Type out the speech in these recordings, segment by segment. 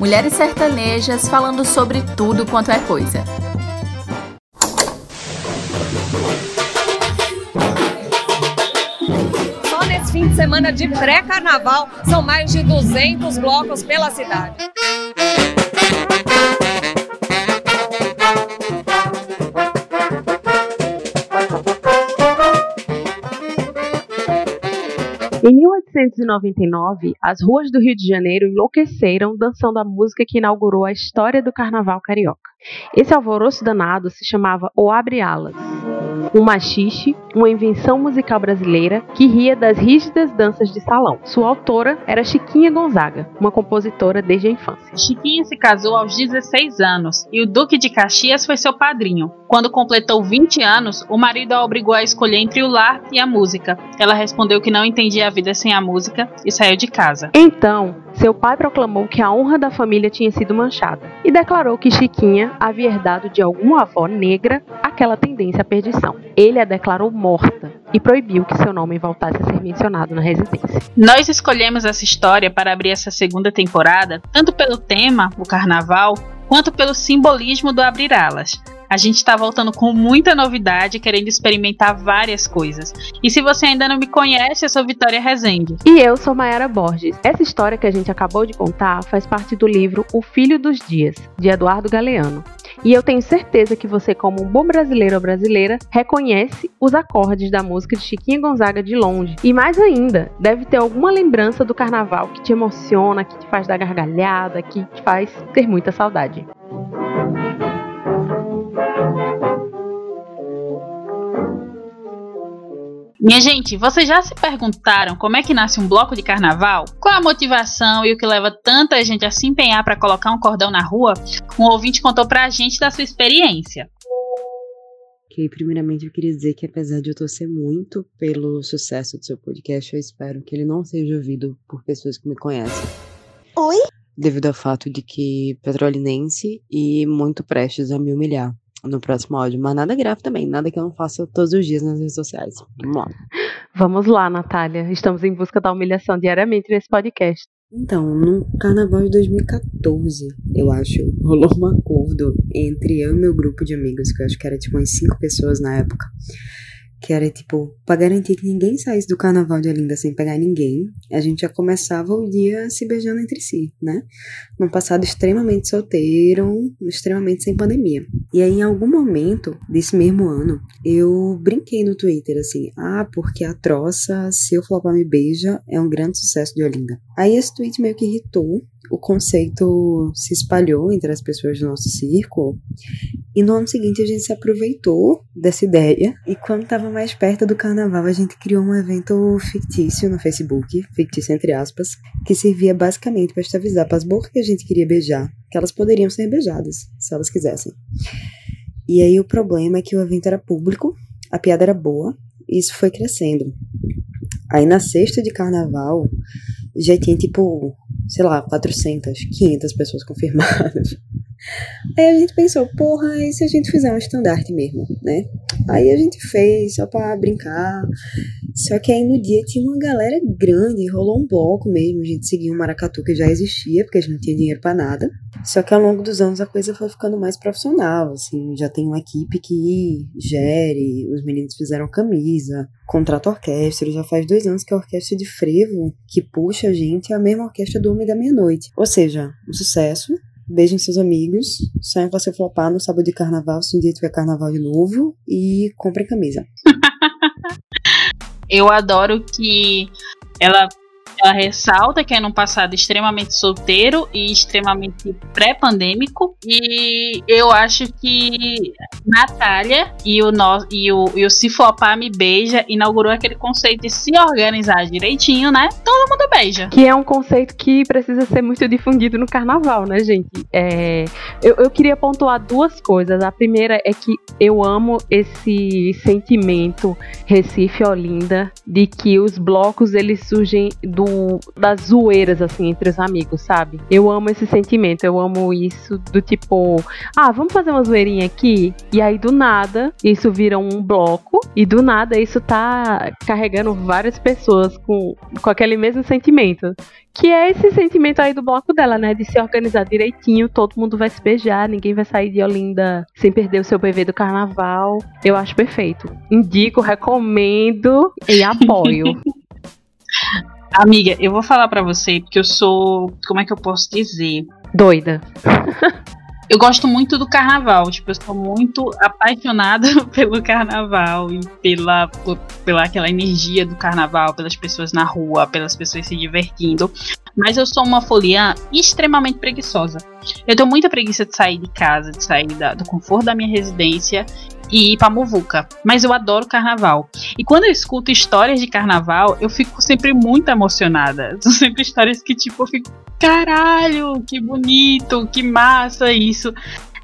mulheres sertanejas falando sobre tudo quanto é coisa. Só nesse fim de semana de pré-carnaval são mais de 200 blocos pela cidade. Em 1899, as ruas do Rio de Janeiro enlouqueceram dançando a música que inaugurou a história do carnaval carioca. Esse alvoroço danado se chamava O Abre Alas um machixe, uma invenção musical brasileira que ria das rígidas danças de salão. Sua autora era Chiquinha Gonzaga, uma compositora desde a infância. Chiquinha se casou aos 16 anos e o Duque de Caxias foi seu padrinho. Quando completou 20 anos, o marido a obrigou a escolher entre o lar e a música. Ela respondeu que não entendia a vida sem a música e saiu de casa. Então, seu pai proclamou que a honra da família tinha sido manchada e declarou que Chiquinha havia herdado de alguma avó negra aquela tendência à perdição. Ele a declarou morta e proibiu que seu nome voltasse a ser mencionado na residência. Nós escolhemos essa história para abrir essa segunda temporada, tanto pelo tema, o carnaval, quanto pelo simbolismo do abrir alas. A gente está voltando com muita novidade, querendo experimentar várias coisas. E se você ainda não me conhece, eu sou Vitória Rezende. E eu sou Mayara Borges. Essa história que a gente acabou de contar faz parte do livro O Filho dos Dias, de Eduardo Galeano. E eu tenho certeza que você, como um bom brasileiro ou brasileira, reconhece os acordes da música de Chiquinha Gonzaga de longe. E mais ainda, deve ter alguma lembrança do carnaval que te emociona, que te faz dar gargalhada, que te faz ter muita saudade. Minha gente, vocês já se perguntaram como é que nasce um bloco de carnaval? Qual a motivação e o que leva tanta gente a se empenhar para colocar um cordão na rua? Um ouvinte contou pra gente da sua experiência. Ok, primeiramente eu queria dizer que apesar de eu torcer muito pelo sucesso do seu podcast, eu espero que ele não seja ouvido por pessoas que me conhecem. Oi? Devido ao fato de que petrolinense e muito prestes a me humilhar no próximo áudio. Mas nada grave também, nada que eu não faça todos os dias nas redes sociais. Vamos lá. Vamos lá, Natália. Estamos em busca da humilhação diariamente nesse podcast. Então, no carnaval de 2014, eu acho, rolou um acordo entre eu e meu grupo de amigos, que eu acho que era tipo umas cinco pessoas na época que era tipo, para garantir que ninguém saísse do carnaval de Olinda sem pegar ninguém, a gente já começava o dia se beijando entre si, né? Num passado extremamente solteiro, extremamente sem pandemia. E aí, em algum momento desse mesmo ano, eu brinquei no Twitter assim: ah, porque a troça, se eu flopar me beija, é um grande sucesso de Olinda. Aí esse tweet meio que irritou o conceito se espalhou entre as pessoas do nosso círculo. E no ano seguinte a gente se aproveitou dessa ideia. E quando estava mais perto do carnaval, a gente criou um evento fictício no Facebook, fictício entre aspas, que servia basicamente para avisar para as bocas que a gente queria beijar, que elas poderiam ser beijadas, se elas quisessem. E aí o problema é que o evento era público, a piada era boa, e isso foi crescendo. Aí na sexta de carnaval já tinha tipo sei lá, 400, 500 pessoas confirmadas. Aí a gente pensou, porra, e se a gente fizer um estandarte mesmo, né? Aí a gente fez só pra brincar. Só que aí no dia tinha uma galera grande, rolou um bloco mesmo. A gente seguiu um maracatu que já existia, porque a gente não tinha dinheiro para nada. Só que ao longo dos anos a coisa foi ficando mais profissional, assim. Já tem uma equipe que gere, os meninos fizeram camisa, contrato orquestra. Já faz dois anos que a orquestra de frevo, que puxa a gente, é a mesma orquestra do Homem da Meia-Noite. Ou seja, um sucesso, Beijem seus amigos, saiam pra se flopar no sábado de carnaval, se um dia tiver carnaval de novo, e comprem camisa. Eu adoro que ela ela ressalta que é num passado extremamente solteiro e extremamente pré-pandêmico. E eu acho que Natália e o, no, e o, e o Flopar Me Beija inaugurou aquele conceito de se organizar direitinho, né? Todo mundo beija. Que é um conceito que precisa ser muito difundido no carnaval, né, gente? É, eu, eu queria pontuar duas coisas. A primeira é que eu amo esse sentimento Recife Olinda de que os blocos eles surgem do das zoeiras assim entre os amigos, sabe? Eu amo esse sentimento, eu amo isso do tipo, ah, vamos fazer uma zoeirinha aqui e aí do nada isso vira um bloco e do nada isso tá carregando várias pessoas com com aquele mesmo sentimento. Que é esse sentimento aí do bloco dela, né? De se organizar direitinho, todo mundo vai se beijar, ninguém vai sair de Olinda sem perder o seu bebê do carnaval. Eu acho perfeito. Indico, recomendo e apoio. Amiga, eu vou falar para você porque eu sou, como é que eu posso dizer? Doida. eu gosto muito do carnaval, tipo, eu sou muito apaixonada pelo carnaval e pela, por, pela aquela energia do carnaval, pelas pessoas na rua, pelas pessoas se divertindo. Mas eu sou uma folia extremamente preguiçosa. Eu tenho muita preguiça de sair de casa, de sair da, do conforto da minha residência e ir pra Muvuca. Mas eu adoro carnaval. E quando eu escuto histórias de carnaval, eu fico sempre muito emocionada. São sempre histórias que, tipo, eu fico, caralho, que bonito, que massa isso.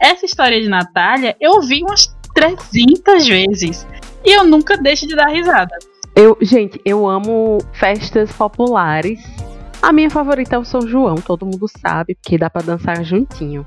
Essa história de Natália, eu vi umas 300 vezes. E eu nunca deixo de dar risada. Eu, gente, eu amo festas populares a minha favorita é o São João, todo mundo sabe, porque dá para dançar juntinho.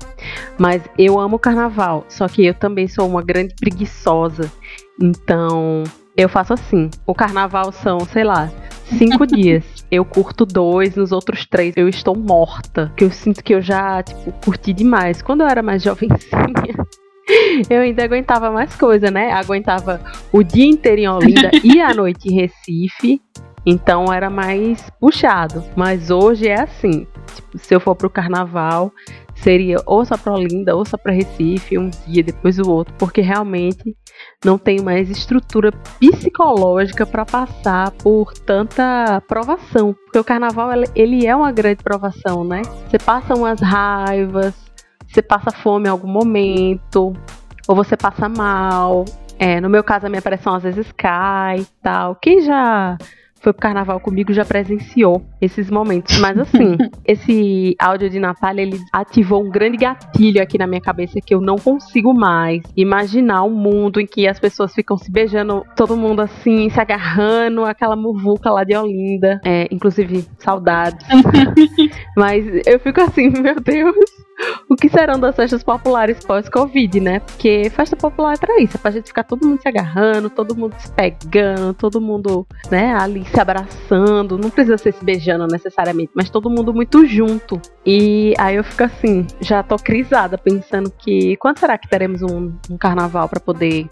Mas eu amo carnaval, só que eu também sou uma grande preguiçosa. Então, eu faço assim. O carnaval são, sei lá, cinco dias. Eu curto dois, nos outros três eu estou morta. Que eu sinto que eu já, tipo, curti demais. Quando eu era mais jovencinha, eu ainda aguentava mais coisa, né? Aguentava o dia inteiro em Olinda e a noite em Recife. Então era mais puxado. Mas hoje é assim. Tipo, se eu for pro carnaval, seria ou só pra Olinda ou só pra Recife, um dia depois o outro, porque realmente não tenho mais estrutura psicológica para passar por tanta provação. Porque o carnaval ele é uma grande provação, né? Você passa umas raivas, você passa fome em algum momento, ou você passa mal. É, no meu caso, a minha pressão às vezes cai e tal. Quem já foi pro carnaval comigo já presenciou esses momentos. Mas assim, esse áudio de Natália, ele ativou um grande gatilho aqui na minha cabeça que eu não consigo mais imaginar um mundo em que as pessoas ficam se beijando, todo mundo assim, se agarrando, aquela muvuca lá de Olinda. É, inclusive, saudades. Mas eu fico assim, meu Deus o que serão das festas populares pós-Covid, né? Porque festa popular é pra isso, é pra gente ficar todo mundo se agarrando, todo mundo se pegando, todo mundo, né, ali se abraçando. Não precisa ser se beijando necessariamente, mas todo mundo muito junto. E aí eu fico assim, já tô crisada, pensando que quando será que teremos um, um carnaval para poder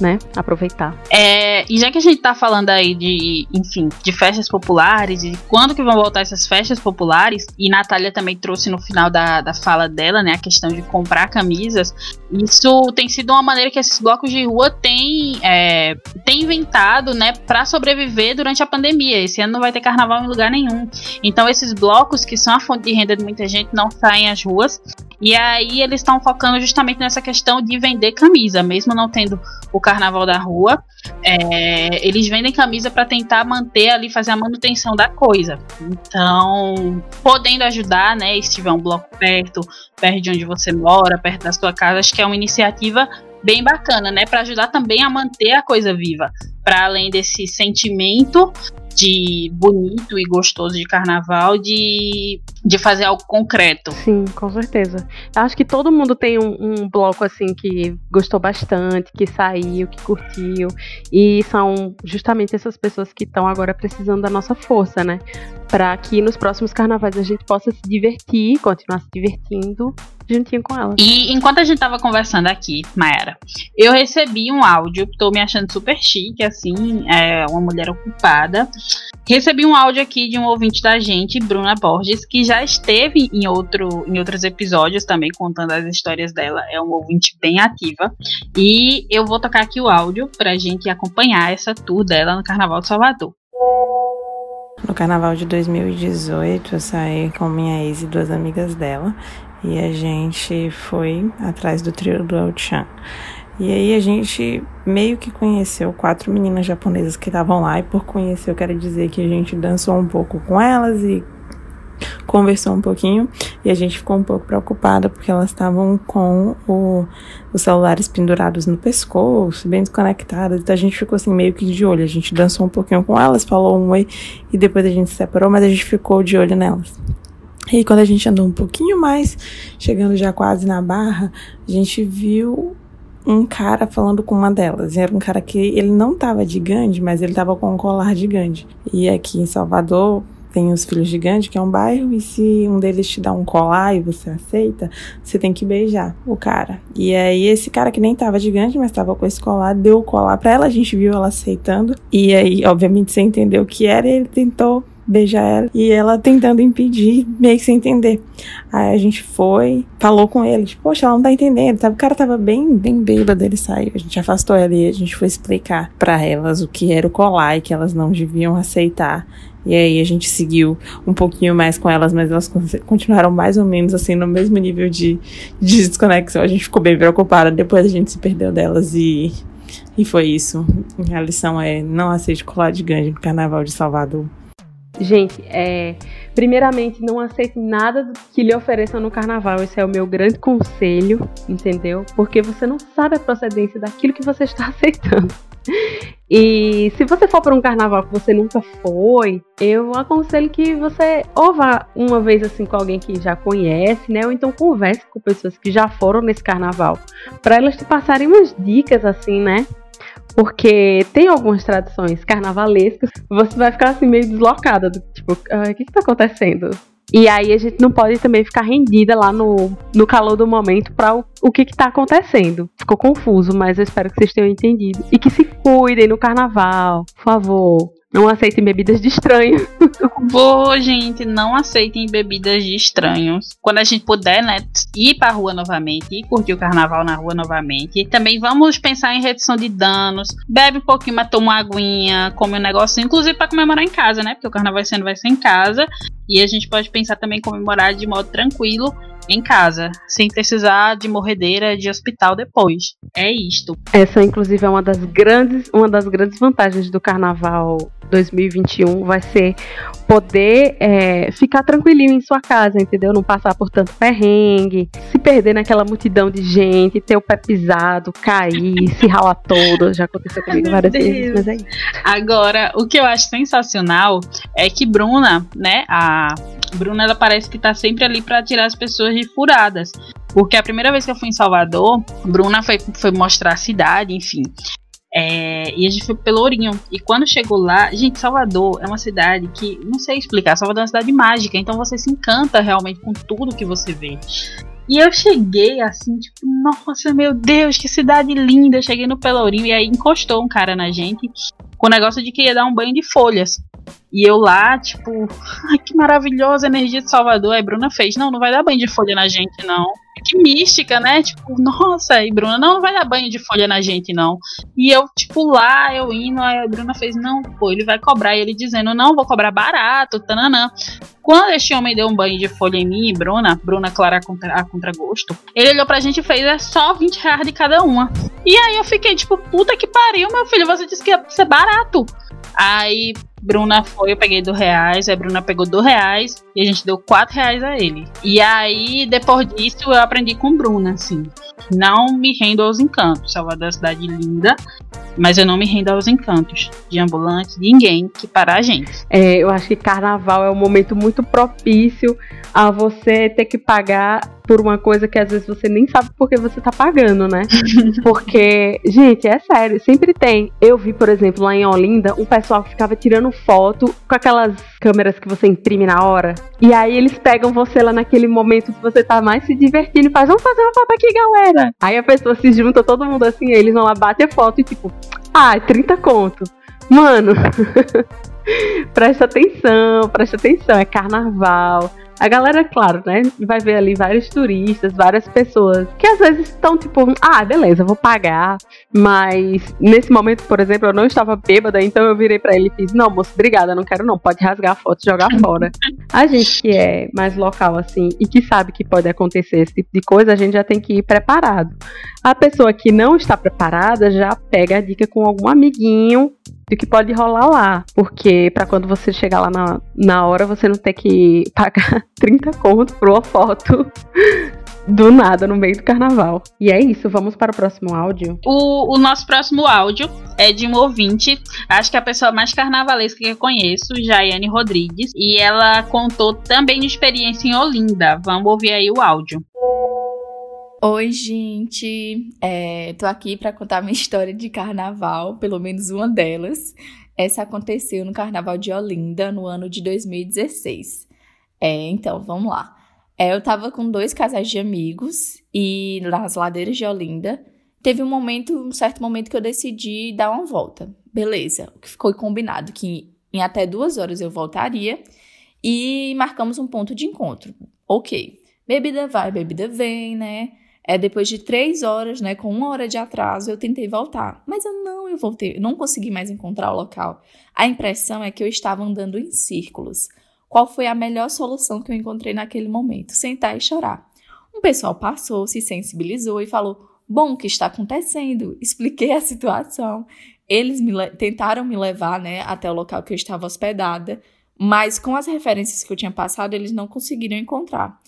né, aproveitar. É, e já que a gente tá falando aí de, enfim, de festas populares e quando que vão voltar essas festas populares, e Natália também trouxe no final da, da fala dela, né, a questão de comprar camisas, isso tem sido uma maneira que esses blocos de rua têm, é, têm inventado, né, para sobreviver durante a pandemia. Esse ano não vai ter carnaval em lugar nenhum. Então esses blocos, que são a fonte de renda de muita gente, não saem às ruas. E aí eles estão focando justamente nessa questão de vender camisa, mesmo não tendo o carnaval da rua, é, eles vendem camisa para tentar manter ali, fazer a manutenção da coisa. Então, podendo ajudar, né? Se tiver um bloco perto, perto de onde você mora, perto da sua casa, acho que é uma iniciativa bem bacana, né? Para ajudar também a manter a coisa viva. Para além desse sentimento de bonito e gostoso de carnaval, de, de fazer algo concreto. Sim, com certeza. Acho que todo mundo tem um, um bloco assim que gostou bastante, que saiu, que curtiu. E são justamente essas pessoas que estão agora precisando da nossa força, né? Para que nos próximos carnavais a gente possa se divertir, continuar se divertindo juntinho com ela. E enquanto a gente tava conversando aqui, Mayara, eu recebi um áudio, tô me achando super chique, assim, é uma mulher ocupada. Recebi um áudio aqui de um ouvinte da gente, Bruna Borges, que já esteve em, outro, em outros episódios também contando as histórias dela. É uma ouvinte bem ativa. E eu vou tocar aqui o áudio pra gente acompanhar essa tour dela no Carnaval de Salvador. No carnaval de 2018, eu saí com minha ex e duas amigas dela e a gente foi atrás do trio do El Chan. E aí a gente meio que conheceu quatro meninas japonesas que estavam lá, e por conhecer eu quero dizer que a gente dançou um pouco com elas e conversou um pouquinho e a gente ficou um pouco preocupada porque elas estavam com o, os celulares pendurados no pescoço, bem desconectadas. Então a gente ficou assim meio que de olho. A gente dançou um pouquinho com elas, falou um oi e depois a gente se separou, mas a gente ficou de olho nelas. E quando a gente andou um pouquinho mais, chegando já quase na barra, a gente viu um cara falando com uma delas. Era um cara que ele não tava de Gandhi, mas ele tava com um colar de Gandhi. E aqui em Salvador, tem os Filhos de Gandhi, que é um bairro, e se um deles te dá um colar e você aceita, você tem que beijar o cara. E aí esse cara que nem tava de Gandhi, mas tava com esse colar, deu o colar pra ela, a gente viu ela aceitando. E aí, obviamente, você entendeu o que era, e ele tentou beijar ela e ela tentando impedir, meio que sem entender. Aí a gente foi, falou com ele, tipo, poxa, ela não tá entendendo. O cara tava bem, bem bêbado, ele saiu. A gente afastou ela e a gente foi explicar para elas o que era o colar e que elas não deviam aceitar. E aí a gente seguiu um pouquinho mais com elas, mas elas continuaram mais ou menos assim no mesmo nível de, de desconexão. A gente ficou bem preocupada, depois a gente se perdeu delas e, e foi isso. A lição é não aceite colar de gangue no Carnaval de Salvador. Gente, é, primeiramente, não aceite nada que lhe ofereçam no carnaval. Esse é o meu grande conselho, entendeu? Porque você não sabe a procedência daquilo que você está aceitando. E se você for para um carnaval que você nunca foi, eu aconselho que você ou vá uma vez assim com alguém que já conhece, né? Ou então converse com pessoas que já foram nesse carnaval, para elas te passarem umas dicas assim, né? Porque tem algumas tradições carnavalescas, você vai ficar assim meio deslocada, tipo, ah, o que que tá acontecendo? E aí a gente não pode também ficar rendida lá no, no calor do momento para o, o que está acontecendo. Ficou confuso, mas eu espero que vocês tenham entendido. E que se cuidem no carnaval, por favor. Não aceitem bebidas de estranhos. Vou, gente, não aceitem bebidas de estranhos. Quando a gente puder, né, ir pra rua novamente, ir curtir o carnaval na rua novamente. Também vamos pensar em redução de danos. Bebe um pouquinho, mas toma uma aguinha, come um negócio, inclusive para comemorar em casa, né? Porque o carnaval sendo vai ser em casa. E a gente pode pensar também em comemorar de modo tranquilo em casa, sem precisar de morredeira de hospital depois. É isto. Essa, inclusive, é uma das grandes, uma das grandes vantagens do Carnaval 2021 vai ser poder é, ficar tranquilinho em sua casa, entendeu? Não passar por tanto perrengue, se perder naquela multidão de gente, ter o pé pisado, cair, se ralar todo. Já aconteceu comigo Ai, várias Deus. vezes, mas é isso. Agora, o que eu acho sensacional é que Bruna, né, a Bruna, ela parece que tá sempre ali para tirar as pessoas de furadas. Porque a primeira vez que eu fui em Salvador, Bruna foi, foi mostrar a cidade, enfim. É, e a gente foi pro Pelourinho. E quando chegou lá, gente, Salvador é uma cidade que, não sei explicar, Salvador é uma cidade mágica, então você se encanta realmente com tudo que você vê. E eu cheguei assim, tipo, nossa, meu Deus, que cidade linda. Eu cheguei no Pelourinho e aí encostou um cara na gente com o negócio de que ia dar um banho de folhas. E eu lá, tipo, ai que maravilhosa energia de Salvador. Aí Bruna fez: Não, não vai dar banho de folha na gente, não. Que mística, né? Tipo, nossa, e Bruna, não, não vai dar banho de folha na gente, não. E eu, tipo, lá, eu indo, aí a Bruna fez: Não, pô, ele vai cobrar. E ele dizendo: Não, vou cobrar barato, tananã. Quando este homem deu um banho de folha em mim e Bruna, Bruna Clara a, contra, a contragosto, ele olhou pra gente e fez: É só 20 reais de cada uma. E aí eu fiquei, tipo, puta que pariu, meu filho, você disse que ia ser barato. Aí Bruna foi, eu peguei do reais, a Bruna pegou do reais e a gente deu quatro reais a ele. E aí, depois disso, eu aprendi com Bruna, assim. Não me rendo aos encantos. Salvador é uma cidade linda, mas eu não me rendo aos encantos de ambulante, de ninguém que parar a gente. É, eu acho que carnaval é um momento muito propício a você ter que pagar por uma coisa que às vezes você nem sabe porque você tá pagando, né? Porque, gente, é sério, sempre tem. Eu vi, por exemplo, lá em Olinda, um pessoal que ficava tirando foto com aquelas câmeras que você imprime na hora. E aí eles pegam você lá naquele momento que você tá mais se divertindo e faz, vamos fazer uma foto aqui, galera. Aí a pessoa se junta, todo mundo assim, eles vão lá bater foto e tipo, ah, 30 conto. Mano, presta atenção, presta atenção, é carnaval. A galera, claro, né, vai ver ali vários turistas, várias pessoas que às vezes estão tipo, ah, beleza, vou pagar. Mas nesse momento, por exemplo, eu não estava bêbada, então eu virei para ele e fiz: Não, moço, obrigada, não quero não, pode rasgar a foto e jogar fora. a gente que é mais local assim e que sabe que pode acontecer esse tipo de coisa, a gente já tem que ir preparado. A pessoa que não está preparada já pega a dica com algum amiguinho do que pode rolar lá. Porque para quando você chegar lá na, na hora, você não ter que pagar 30 contos por uma foto do nada no meio do carnaval. E é isso, vamos para o próximo áudio. O, o nosso próximo áudio é de um ouvinte, acho que é a pessoa mais carnavalesca que eu conheço, Jaiane Rodrigues, e ela contou também de experiência em Olinda. Vamos ouvir aí o áudio. Oi, gente. É, tô aqui para contar minha história de carnaval, pelo menos uma delas. Essa aconteceu no Carnaval de Olinda, no ano de 2016. É, então, vamos lá. É, eu tava com dois casais de amigos e nas ladeiras de Olinda teve um momento, um certo momento que eu decidi dar uma volta. Beleza, o que ficou combinado que em até duas horas eu voltaria e marcamos um ponto de encontro. Ok, bebida vai, bebida vem, né? É depois de três horas, né, com uma hora de atraso, eu tentei voltar, mas eu não, eu voltei, não consegui mais encontrar o local. A impressão é que eu estava andando em círculos. Qual foi a melhor solução que eu encontrei naquele momento? Sentar e chorar. Um pessoal passou, se sensibilizou e falou: Bom, o que está acontecendo? Expliquei a situação. Eles me tentaram me levar né, até o local que eu estava hospedada, mas com as referências que eu tinha passado, eles não conseguiram encontrar.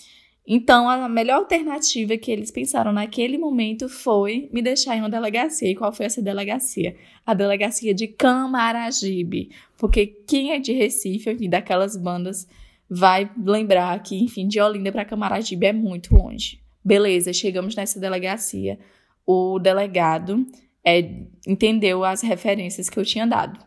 Então, a melhor alternativa que eles pensaram naquele momento foi me deixar em uma delegacia. E qual foi essa delegacia? A delegacia de Camaragibe. Porque quem é de Recife, enfim, daquelas bandas, vai lembrar que, enfim, de Olinda para Camaragibe é muito longe. Beleza, chegamos nessa delegacia. O delegado é, entendeu as referências que eu tinha dado.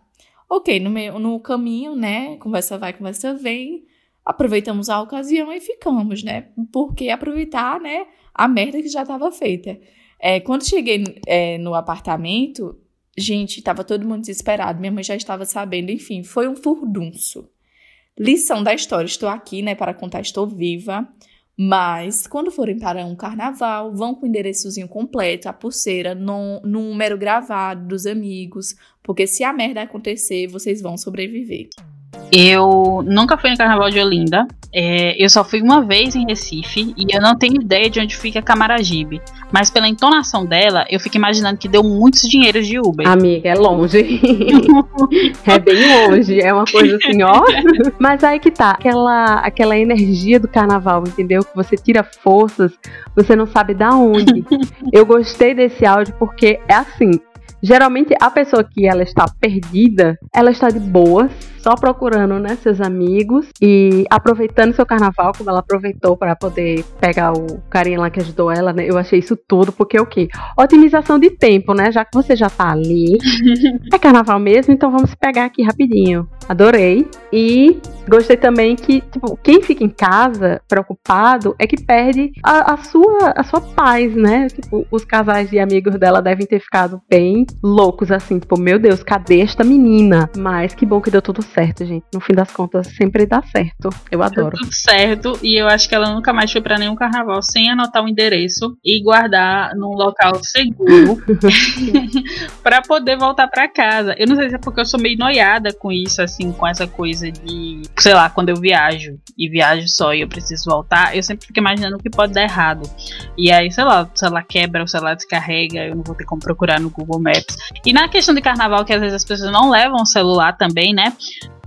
Ok, no, no caminho, né? Conversa vai, conversa vem aproveitamos a ocasião e ficamos, né? Porque aproveitar, né, a merda que já estava feita. É, quando cheguei é, no apartamento, gente, estava todo mundo desesperado. Minha mãe já estava sabendo, enfim, foi um furdunço. Lição da história: estou aqui, né, para contar, estou viva. Mas quando forem para um carnaval, vão com o endereçozinho completo, a pulseira, no, número gravado dos amigos, porque se a merda acontecer, vocês vão sobreviver. Eu nunca fui no Carnaval de Olinda. É, eu só fui uma vez em Recife e eu não tenho ideia de onde fica Camaragibe. Mas pela entonação dela, eu fico imaginando que deu muitos dinheiros de Uber. Amiga, é longe. é bem longe. É uma coisa assim, ó. Mas aí que tá. Aquela, aquela energia do carnaval, entendeu? Que você tira forças, você não sabe da onde. eu gostei desse áudio porque é assim. Geralmente a pessoa que ela está perdida, ela está de boas, só procurando, né, seus amigos e aproveitando seu carnaval, como ela aproveitou para poder pegar o carinha lá que ajudou ela, né? Eu achei isso tudo, porque o quê? Otimização de tempo, né? Já que você já tá ali, é carnaval mesmo, então vamos pegar aqui rapidinho. Adorei. E gostei também que, tipo, quem fica em casa preocupado é que perde a, a, sua, a sua paz, né? Tipo, os casais de amigos dela devem ter ficado bem loucos, assim, tipo, meu Deus, cadê esta menina? Mas que bom que deu tudo certo, gente. No fim das contas, sempre dá certo. Eu adoro. Deu tudo certo. E eu acho que ela nunca mais foi para nenhum carnaval sem anotar o endereço e guardar num local seguro para poder voltar para casa. Eu não sei se é porque eu sou meio noiada com isso, assim, com essa coisa de, sei lá, quando eu viajo e viajo só e eu preciso voltar, eu sempre fico imaginando o que pode dar errado. E aí, sei lá, o celular quebra, o celular descarrega, eu não vou ter como procurar no Google Maps. E na questão de carnaval, que às vezes as pessoas não levam o celular também, né?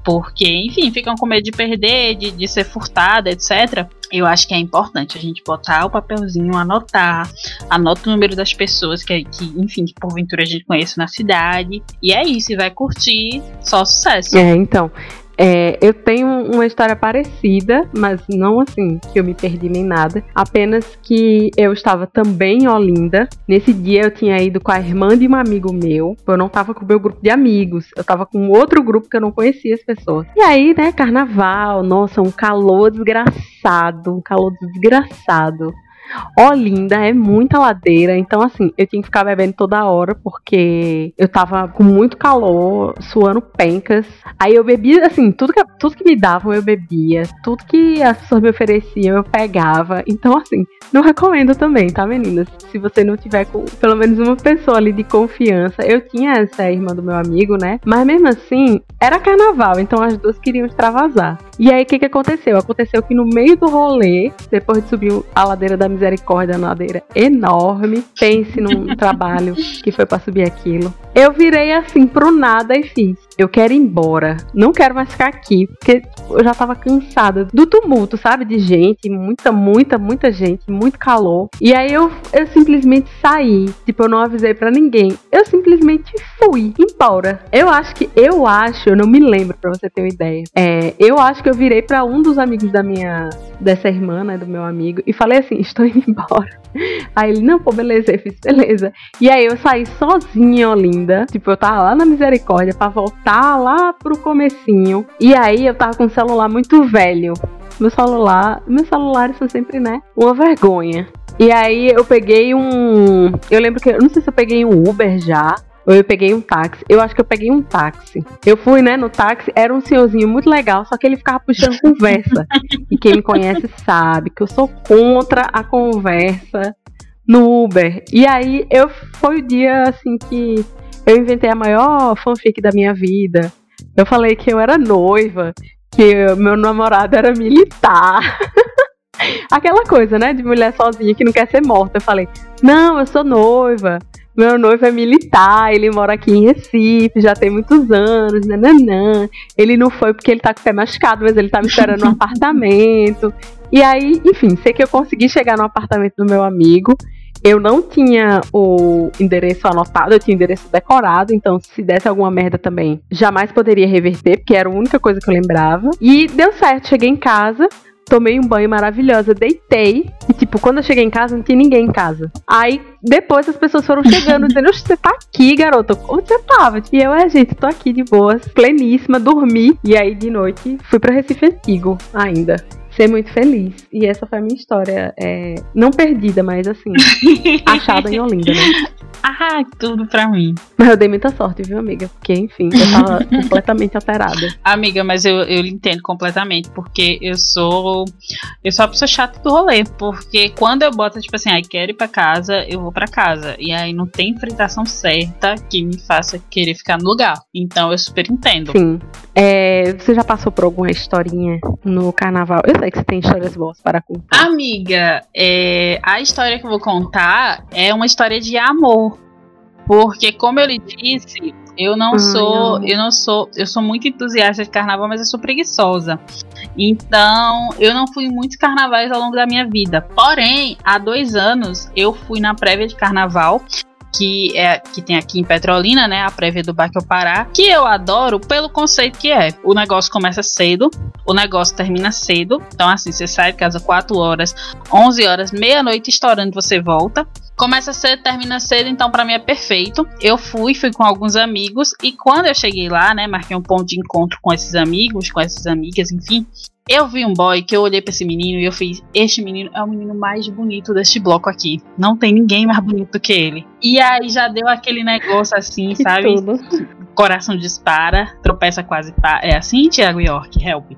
Porque, enfim, ficam com medo de perder, de, de ser furtada, etc. Eu acho que é importante a gente botar o papelzinho, anotar, anota o número das pessoas que, que enfim, que porventura a gente conhece na cidade. E é isso, e vai curtir só sucesso. É, então. É, eu tenho uma história parecida, mas não assim que eu me perdi nem nada. Apenas que eu estava também em Olinda. Nesse dia eu tinha ido com a irmã de um amigo meu. Eu não estava com o meu grupo de amigos. Eu estava com outro grupo que eu não conhecia as pessoas. E aí, né, carnaval, nossa, um calor desgraçado. Um calor desgraçado. Olinda é muita ladeira, então assim, eu tinha que ficar bebendo toda hora porque eu tava com muito calor, suando pencas. Aí eu bebia, assim, tudo que, tudo que me davam eu bebia, tudo que as pessoas me ofereciam eu pegava. Então, assim, não recomendo também, tá, meninas? Se você não tiver com pelo menos uma pessoa ali de confiança. Eu tinha essa irmã do meu amigo, né? Mas mesmo assim, era carnaval, então as duas queriam extravasar. E aí, o que, que aconteceu? Aconteceu que no meio do rolê, depois de subir a ladeira da Misericórdia, uma ladeira enorme. Pense num trabalho que foi para subir aquilo. Eu virei assim pro nada e fiz. Eu quero ir embora. Não quero mais ficar aqui. Porque eu já tava cansada do tumulto, sabe? De gente, muita, muita, muita gente, muito calor. E aí eu, eu simplesmente saí. Tipo, eu não avisei para ninguém. Eu simplesmente fui embora. Eu acho que, eu acho, eu não me lembro pra você ter uma ideia. É, eu acho que eu virei para um dos amigos da minha, dessa irmã, né? Do meu amigo. E falei assim: estou indo embora. Aí ele, não, pô, beleza. Eu fiz, beleza. E aí eu saí sozinha, Olinda. Tipo, eu tava lá na Misericórdia pra voltar lá pro comecinho. E aí eu tava com um celular muito velho. Meu celular, meus celulares são sempre, né, uma vergonha. E aí eu peguei um, eu lembro que eu não sei se eu peguei um Uber já, ou eu peguei um táxi. Eu acho que eu peguei um táxi. Eu fui, né, no táxi, era um senhorzinho muito legal, só que ele ficava puxando conversa. e quem me conhece sabe que eu sou contra a conversa no Uber. E aí eu foi o dia assim que eu inventei a maior fanfic da minha vida. Eu falei que eu era noiva, que meu namorado era militar. Aquela coisa, né, de mulher sozinha que não quer ser morta. Eu falei: "Não, eu sou noiva. Meu noivo é militar, ele mora aqui em Recife, já tem muitos anos, nananã. Ele não foi porque ele tá com o pé machucado, mas ele tá me esperando no apartamento. E aí, enfim, sei que eu consegui chegar no apartamento do meu amigo. Eu não tinha o endereço anotado, eu tinha o endereço decorado, então se desse alguma merda também, jamais poderia reverter, porque era a única coisa que eu lembrava. E deu certo, cheguei em casa, tomei um banho maravilhosa, deitei. E, tipo, quando eu cheguei em casa, não tinha ninguém em casa. Aí, depois as pessoas foram chegando, dizendo: Você tá aqui, garota? Onde você tava? E eu, é, gente, tô aqui de boas, pleníssima, dormi. E aí, de noite, fui pra Recife Antigo ainda ser muito feliz. E essa foi a minha história. É, não perdida, mas assim, achada em Olinda, né? Ah, tudo pra mim. Mas eu dei muita sorte, viu, amiga? Porque, enfim, eu tava completamente alterada. Amiga, mas eu, eu entendo completamente, porque eu sou. Eu sou a pessoa chata do rolê. Porque quando eu boto, tipo assim, ai, quero ir pra casa, eu vou pra casa. E aí não tem fritação certa que me faça querer ficar no lugar. Então eu super entendo. Sim. É, você já passou por alguma historinha no carnaval? Eu sei que você tem histórias boas para contar. Amiga, é, a história que eu vou contar é uma história de amor. Porque, como eu lhe disse, eu não Ai, sou, eu não sou, eu sou muito entusiasta de carnaval, mas eu sou preguiçosa. Então, eu não fui em muitos carnavais ao longo da minha vida. Porém, há dois anos eu fui na prévia de carnaval que é que tem aqui em Petrolina, né, a prévia do Baque Pará, que eu adoro pelo conceito que é. O negócio começa cedo, o negócio termina cedo. Então assim, você sai de casa 4 horas, 11 horas, meia-noite estourando, você volta. Começa cedo, termina cedo, então para mim é perfeito. Eu fui, fui com alguns amigos e quando eu cheguei lá, né, marquei um ponto de encontro com esses amigos, com essas amigas, enfim. Eu vi um boy que eu olhei para esse menino e eu fiz: Este menino é o menino mais bonito deste bloco aqui. Não tem ninguém mais bonito que ele. E aí já deu aquele negócio assim, sabe? Tudo. Coração dispara, tropeça quase. Pa... É assim, Thiago York? Help.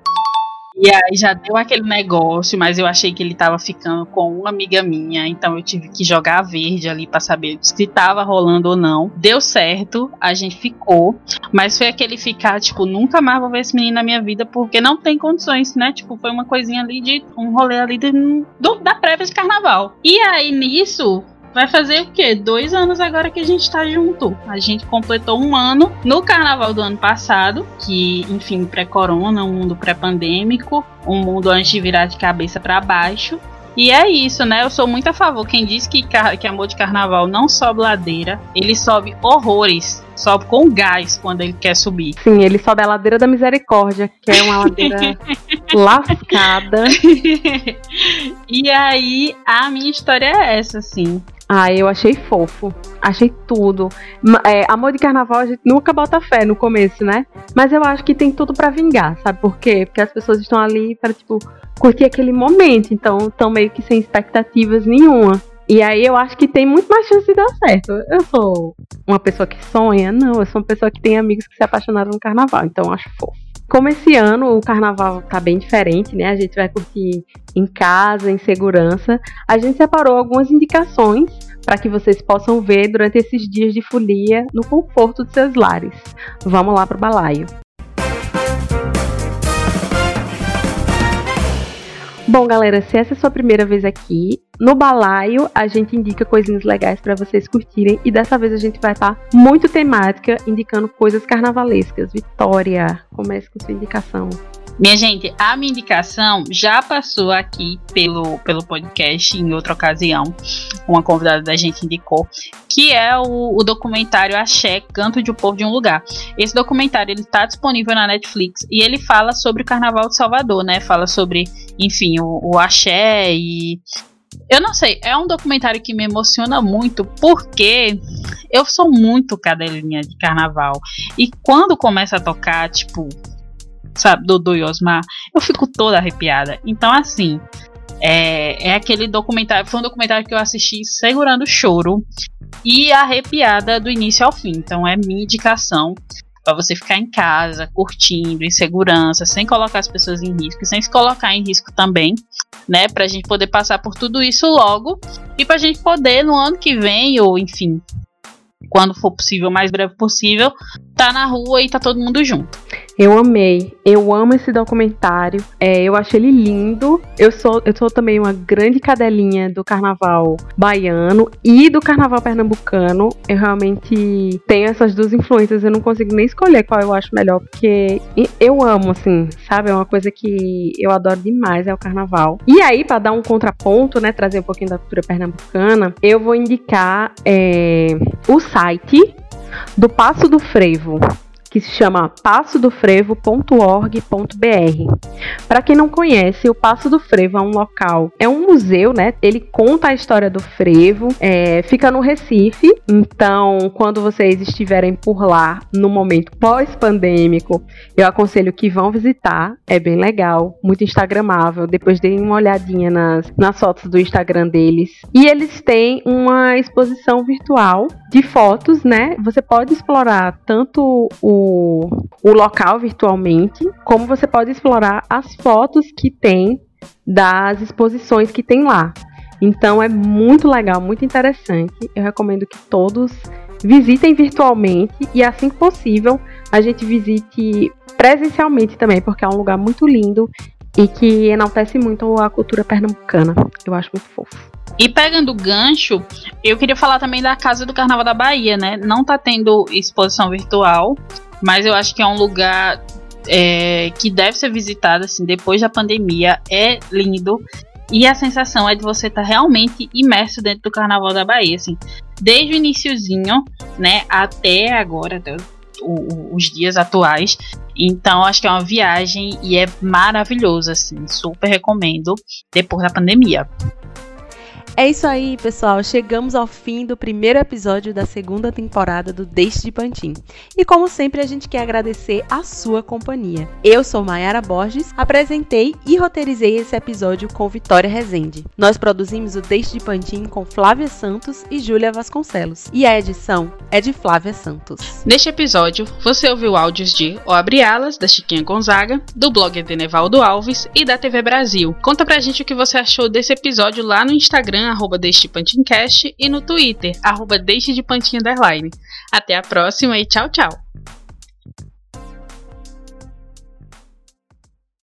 E aí já deu aquele negócio, mas eu achei que ele tava ficando com uma amiga minha, então eu tive que jogar a verde ali para saber se tava rolando ou não. Deu certo, a gente ficou, mas foi aquele ficar, tipo, nunca mais vou ver esse menino na minha vida porque não tem condições, né? Tipo, foi uma coisinha ali de um rolê ali de, do, da prévia de carnaval. E aí nisso, Vai fazer o quê? Dois anos agora que a gente tá junto. A gente completou um ano no carnaval do ano passado, que, enfim, pré-corona, um mundo pré-pandêmico, um mundo antes de virar de cabeça para baixo. E é isso, né? Eu sou muito a favor. Quem diz que, que amor de carnaval não sobe ladeira, ele sobe horrores. Sobe com gás quando ele quer subir. Sim, ele sobe a ladeira da misericórdia, que é uma ladeira lascada. e aí, a minha história é essa, assim. Ah, eu achei fofo. Achei tudo. É, amor de carnaval a gente nunca bota fé no começo, né? Mas eu acho que tem tudo para vingar, sabe por quê? Porque as pessoas estão ali para tipo curtir aquele momento, então estão meio que sem expectativas nenhuma. E aí eu acho que tem muito mais chance de dar certo. Eu sou uma pessoa que sonha? Não, eu sou uma pessoa que tem amigos que se apaixonaram no carnaval, então eu acho fofo. Como esse ano o carnaval tá bem diferente, né? A gente vai curtir em casa, em segurança. A gente separou algumas indicações para que vocês possam ver durante esses dias de folia no conforto de seus lares. Vamos lá pro balaio. Bom, galera, se essa é a sua primeira vez aqui, no balaio a gente indica coisinhas legais para vocês curtirem e dessa vez a gente vai estar tá muito temática, indicando coisas carnavalescas. Vitória, comece com sua indicação. Minha gente, a minha indicação já passou aqui pelo, pelo podcast em outra ocasião. Uma convidada da gente indicou, que é o, o documentário Axé, Canto de um Povo de um Lugar. Esse documentário ele está disponível na Netflix e ele fala sobre o Carnaval de Salvador, né? Fala sobre, enfim, o, o axé e eu não sei, é um documentário que me emociona muito porque eu sou muito cadelinha de carnaval. E quando começa a tocar, tipo, sabe, Dodô e Osmar, eu fico toda arrepiada. Então, assim, é, é aquele documentário, foi um documentário que eu assisti segurando choro e arrepiada do início ao fim. Então, é minha indicação para você ficar em casa, curtindo, em segurança, sem colocar as pessoas em risco, sem se colocar em risco também, né? Pra gente poder passar por tudo isso logo e pra gente poder no ano que vem, ou enfim, quando for possível, o mais breve possível, tá na rua e tá todo mundo junto. Eu amei, eu amo esse documentário, é, eu achei ele lindo. Eu sou, eu sou também uma grande cadelinha do carnaval baiano e do carnaval pernambucano. Eu realmente tenho essas duas influências, eu não consigo nem escolher qual eu acho melhor, porque eu amo, assim, sabe? É uma coisa que eu adoro demais, é o carnaval. E aí, para dar um contraponto, né, trazer um pouquinho da cultura pernambucana, eu vou indicar é, o site do Passo do Frevo que se chama passodofrevo.org.br. Para quem não conhece, o Passo do Frevo é um local, é um museu, né? Ele conta a história do frevo, é, fica no Recife. Então, quando vocês estiverem por lá no momento pós-pandêmico, eu aconselho que vão visitar. É bem legal, muito instagramável. Depois deem uma olhadinha nas, nas fotos do Instagram deles. E eles têm uma exposição virtual de fotos, né? Você pode explorar tanto o o, local virtualmente, como você pode explorar as fotos que tem das exposições que tem lá. Então é muito legal, muito interessante. Eu recomendo que todos visitem virtualmente e assim que possível a gente visite presencialmente também, porque é um lugar muito lindo e que enaltece muito a cultura pernambucana. Eu acho muito fofo. E pegando o gancho, eu queria falar também da Casa do Carnaval da Bahia, né? Não tá tendo exposição virtual, mas eu acho que é um lugar é, que deve ser visitado assim depois da pandemia. É lindo e a sensação é de você estar tá realmente imerso dentro do Carnaval da Bahia, assim, desde o iníciozinho, né, até agora, até o, os dias atuais. Então, acho que é uma viagem e é maravilhoso, assim, super recomendo depois da pandemia. É isso aí, pessoal. Chegamos ao fim do primeiro episódio da segunda temporada do Deixe de Pantin. E como sempre, a gente quer agradecer a sua companhia. Eu sou Mayara Borges, apresentei e roteirizei esse episódio com Vitória Rezende. Nós produzimos o Deixe de Pantin com Flávia Santos e Júlia Vasconcelos. E a edição é de Flávia Santos. Neste episódio, você ouviu áudios de O Abre Alas, da Chiquinha Gonzaga, do blog de Nevaldo Alves e da TV Brasil. Conta pra gente o que você achou desse episódio lá no Instagram Instagram, arroba Deixe de e no Twitter, arroba Deixe de Underline. Até a próxima e tchau, tchau!